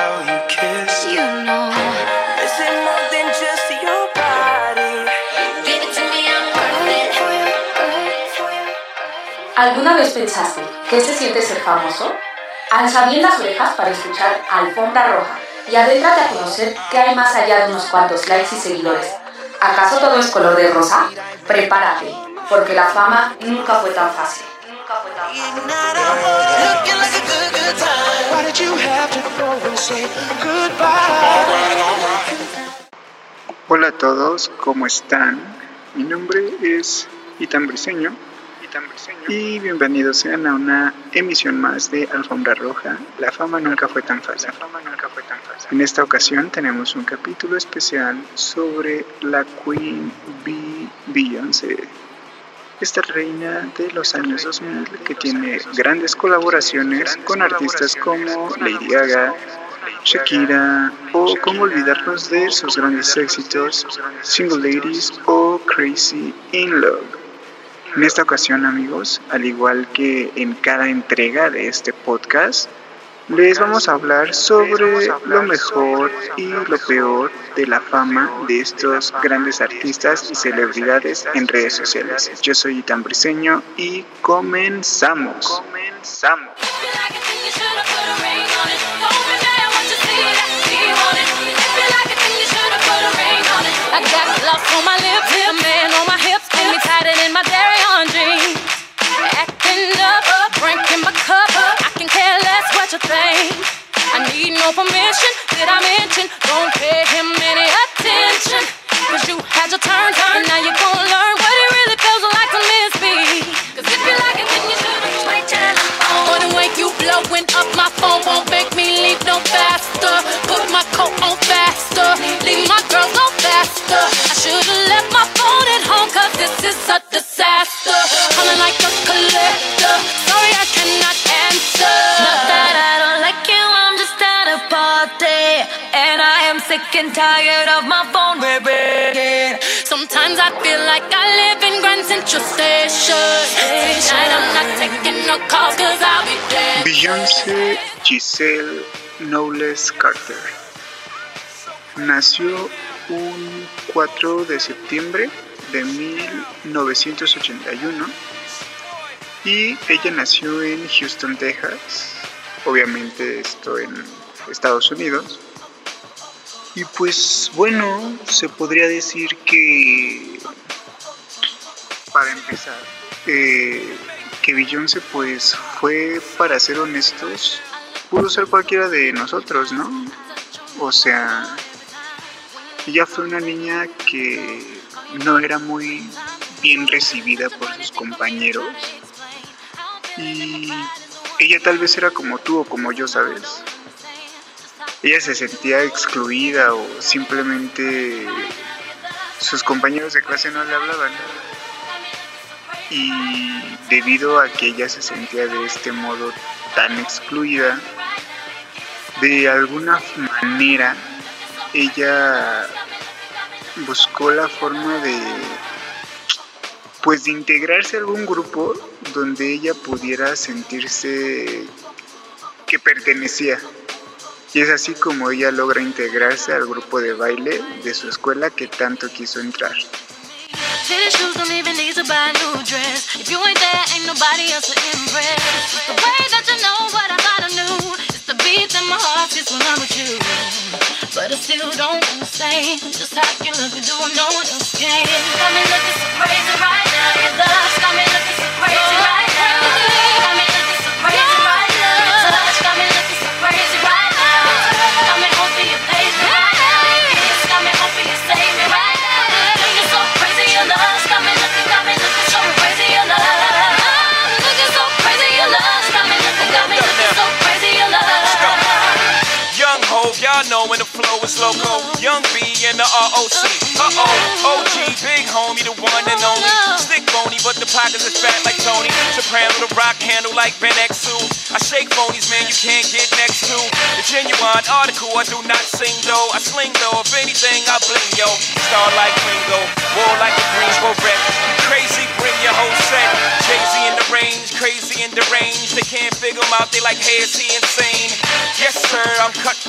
how you kiss. You know, this is more than just your body. Give it to me, I'm perfect. ¿Alguna vez pensaste qué se siente ser famoso? Alza bien las orejas para escuchar Alfombra Roja y adéntrate a conocer qué hay más allá de unos cuantos likes y seguidores. ¿Acaso todo es color de rosa? Prepárate, porque la fama nunca fue tan fácil. Nunca fue tan Hola a todos, ¿cómo están? Mi nombre es Itan Briseño y bienvenidos sean a una emisión más de Alfombra Roja. La fama nunca fue tan fácil. En esta ocasión tenemos un capítulo especial sobre la Queen Bee Beyoncé. Esta reina de los años 2000 que tiene grandes colaboraciones con artistas como Lady Gaga, Shakira o cómo olvidarnos de sus grandes éxitos Single Ladies o Crazy in Love. En esta ocasión, amigos, al igual que en cada entrega de este podcast, les vamos a hablar sobre lo mejor y lo peor de la fama de estos grandes artistas y celebridades en redes sociales. Yo soy Itan Briseño y comenzamos. Comenzamos. I need no permission. Did I mention? Don't pay him any attention. Cause you had your turn, and now you're tired. Sometimes I feel like I live in Grand Central Station. Beyoncé Giselle Knowles Carter nació un 4 de septiembre de 1981 y ella nació en Houston, Texas, obviamente esto en Estados Unidos. Y pues bueno, se podría decir que para empezar, eh, que Beyoncé pues fue, para ser honestos, pudo ser cualquiera de nosotros, ¿no? O sea, ella fue una niña que no era muy bien recibida por sus compañeros y ella tal vez era como tú o como yo, ¿sabes? Ella se sentía excluida o simplemente sus compañeros de clase no le hablaban. Y debido a que ella se sentía de este modo tan excluida, de alguna manera ella buscó la forma de pues de integrarse a algún grupo donde ella pudiera sentirse que pertenecía. Y es así como ella logra integrarse al grupo de baile de su escuela que tanto quiso entrar. Loco. Young B and the ROC. Uh oh, OG, big homie, the one and only. Stick bony, but the pockets is fat like Tony. Soprano, the rock handle like Ben X2. I shake phonies, man, you can't get next to. The genuine article, I do not sing though. I sling though, if anything, I bling yo. Star like Ringo, war like a Greensboro wreck. You crazy, bring your whole set. Z in the range, crazy in the range. They can't figure him out, they like, hey, is he insane?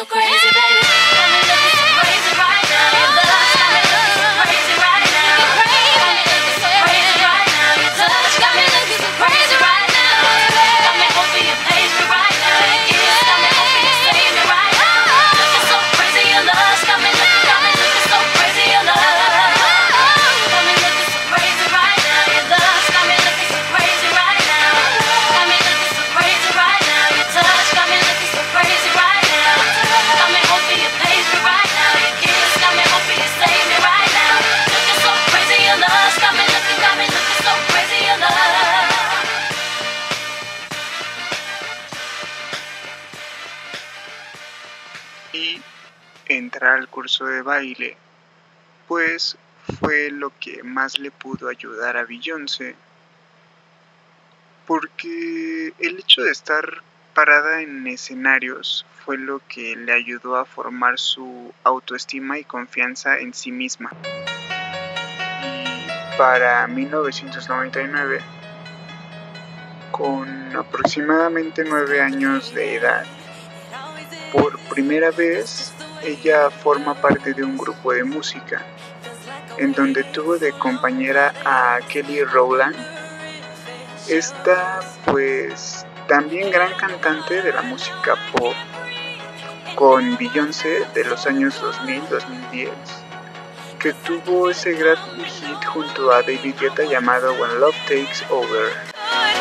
so crazy. curso de baile, pues fue lo que más le pudo ayudar a Beyoncé, porque el hecho de estar parada en escenarios fue lo que le ayudó a formar su autoestima y confianza en sí misma. Y para 1999, con aproximadamente nueve años de edad, por primera vez ella forma parte de un grupo de música, en donde tuvo de compañera a Kelly Rowland. Esta, pues, también gran cantante de la música pop, con Beyoncé de los años 2000-2010, que tuvo ese gran hit junto a David Guetta llamado When Love Takes Over.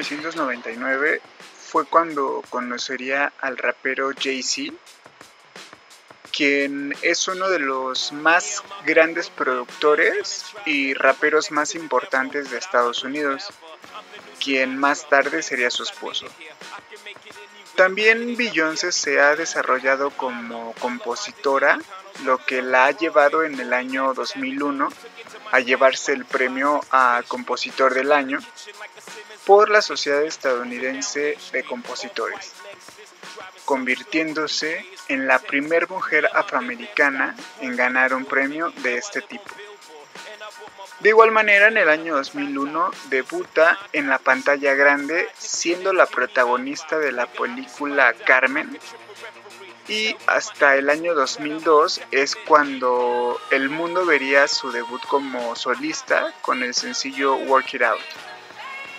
1999 fue cuando conocería al rapero Jay-Z, quien es uno de los más grandes productores y raperos más importantes de Estados Unidos, quien más tarde sería su esposo. También Beyoncé se ha desarrollado como compositora, lo que la ha llevado en el año 2001 a llevarse el premio a Compositor del Año, por la Sociedad Estadounidense de Compositores, convirtiéndose en la primera mujer afroamericana en ganar un premio de este tipo. De igual manera, en el año 2001 debuta en la pantalla grande siendo la protagonista de la película Carmen y hasta el año 2002 es cuando el mundo vería su debut como solista con el sencillo Work It Out.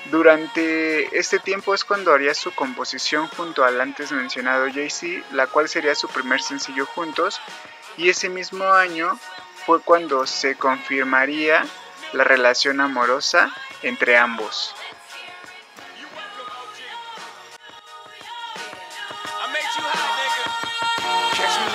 Durante este tiempo es cuando haría su composición junto al antes mencionado Jay-Z, la cual sería su primer sencillo juntos, y ese mismo año fue cuando se confirmaría la relación amorosa entre ambos.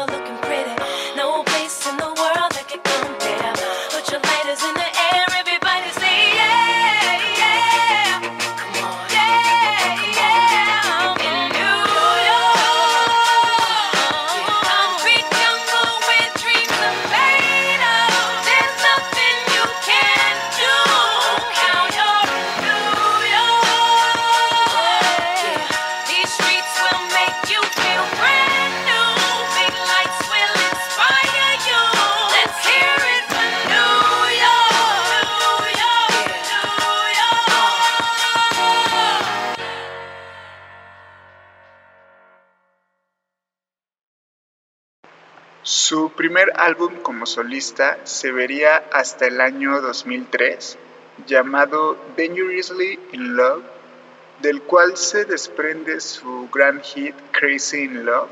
wanna look Su primer álbum como solista se vería hasta el año 2003, llamado Dangerously in Love, del cual se desprende su gran hit Crazy in Love.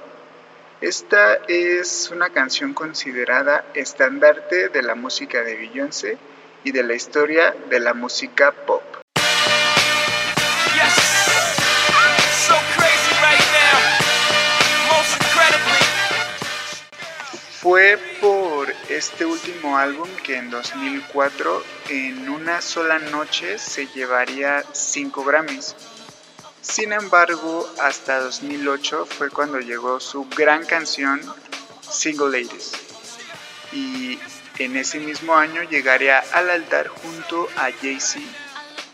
Esta es una canción considerada estandarte de la música de Beyoncé y de la historia de la música pop. Fue por este último álbum que en 2004 en una sola noche se llevaría 5 Grammys. Sin embargo, hasta 2008 fue cuando llegó su gran canción Single Ladies. Y en ese mismo año llegaría al altar junto a Jay-Z,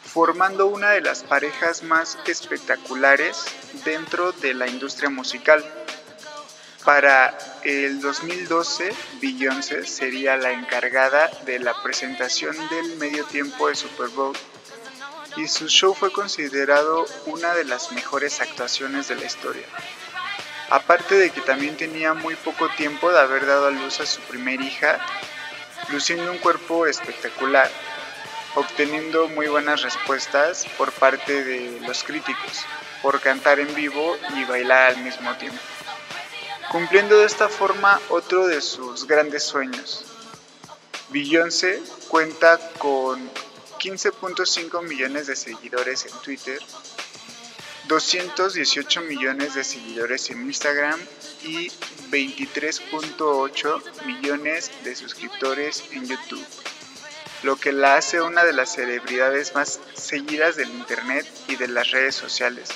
formando una de las parejas más espectaculares dentro de la industria musical. Para el 2012, Beyoncé sería la encargada de la presentación del medio tiempo de Super Bowl y su show fue considerado una de las mejores actuaciones de la historia. Aparte de que también tenía muy poco tiempo de haber dado a luz a su primer hija, luciendo un cuerpo espectacular, obteniendo muy buenas respuestas por parte de los críticos, por cantar en vivo y bailar al mismo tiempo cumpliendo de esta forma otro de sus grandes sueños. Beyoncé cuenta con 15.5 millones de seguidores en Twitter, 218 millones de seguidores en Instagram y 23.8 millones de suscriptores en YouTube, lo que la hace una de las celebridades más seguidas del Internet y de las redes sociales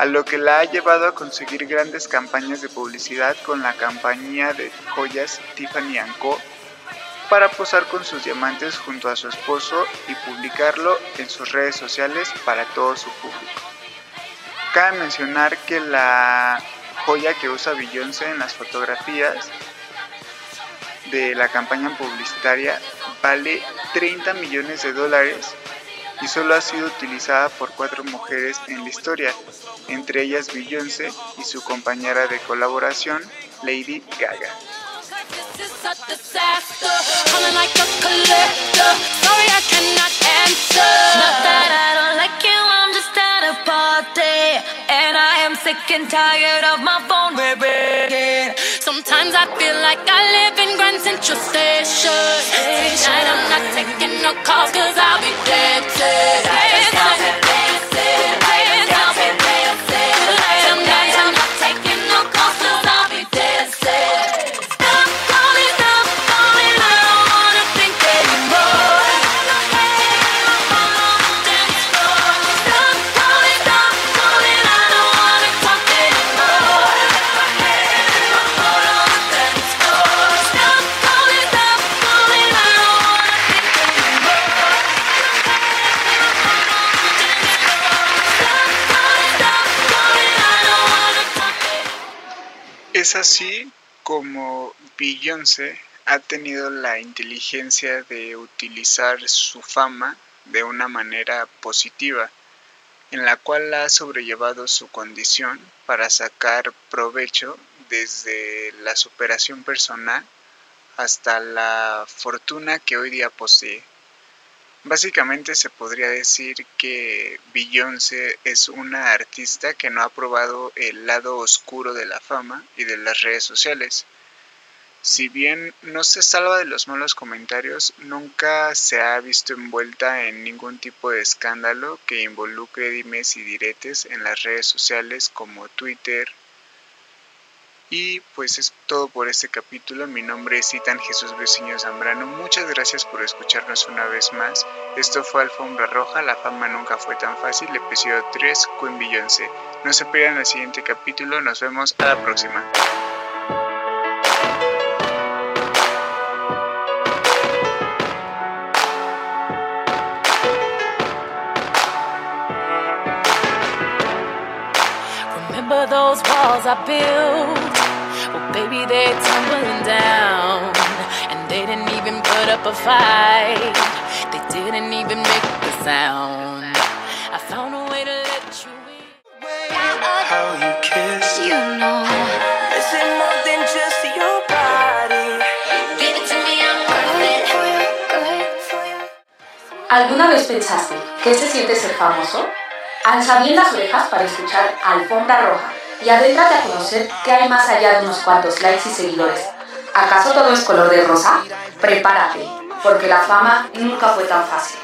a lo que la ha llevado a conseguir grandes campañas de publicidad con la compañía de joyas Tiffany Co. para posar con sus diamantes junto a su esposo y publicarlo en sus redes sociales para todo su público. Cabe mencionar que la joya que usa Beyoncé en las fotografías de la campaña publicitaria vale 30 millones de dólares y solo ha sido utilizada por cuatro mujeres en la historia, entre ellas Beyoncé y su compañera de colaboración, Lady Gaga. Sometimes I feel like I live in Grand Central Station. Tonight I'm not taking no calls cause I'll be dancing. Es Ha tenido la inteligencia de utilizar su fama de una manera positiva, en la cual ha sobrellevado su condición para sacar provecho desde la superación personal hasta la fortuna que hoy día posee. Básicamente se podría decir que Beyoncé es una artista que no ha probado el lado oscuro de la fama y de las redes sociales. Si bien no se salva de los malos comentarios, nunca se ha visto envuelta en ningún tipo de escándalo que involucre dimes y diretes en las redes sociales como Twitter, y pues es todo por este capítulo. Mi nombre es Itan Jesús Veciño Zambrano. Muchas gracias por escucharnos una vez más. Esto fue Alfombra Roja, la fama nunca fue tan fácil, episodio 3, Queen Beyoncé. No se pierdan el siguiente capítulo, nos vemos a la próxima. Walls I built? Well, baby, they're tumbling down. And they didn't even put up a fight, they didn't even make a sound. I found a way to let you in. How you kiss You know, it's more than just your body. Give it to me, I'm worth it. ¿Alguna vez pensaste qué se siente ser famoso? Alza bien las orejas para escuchar Alfombra Roja y adéntrate a conocer qué hay más allá de unos cuantos likes y seguidores. ¿Acaso todo es color de rosa? Prepárate, porque la fama nunca fue tan fácil.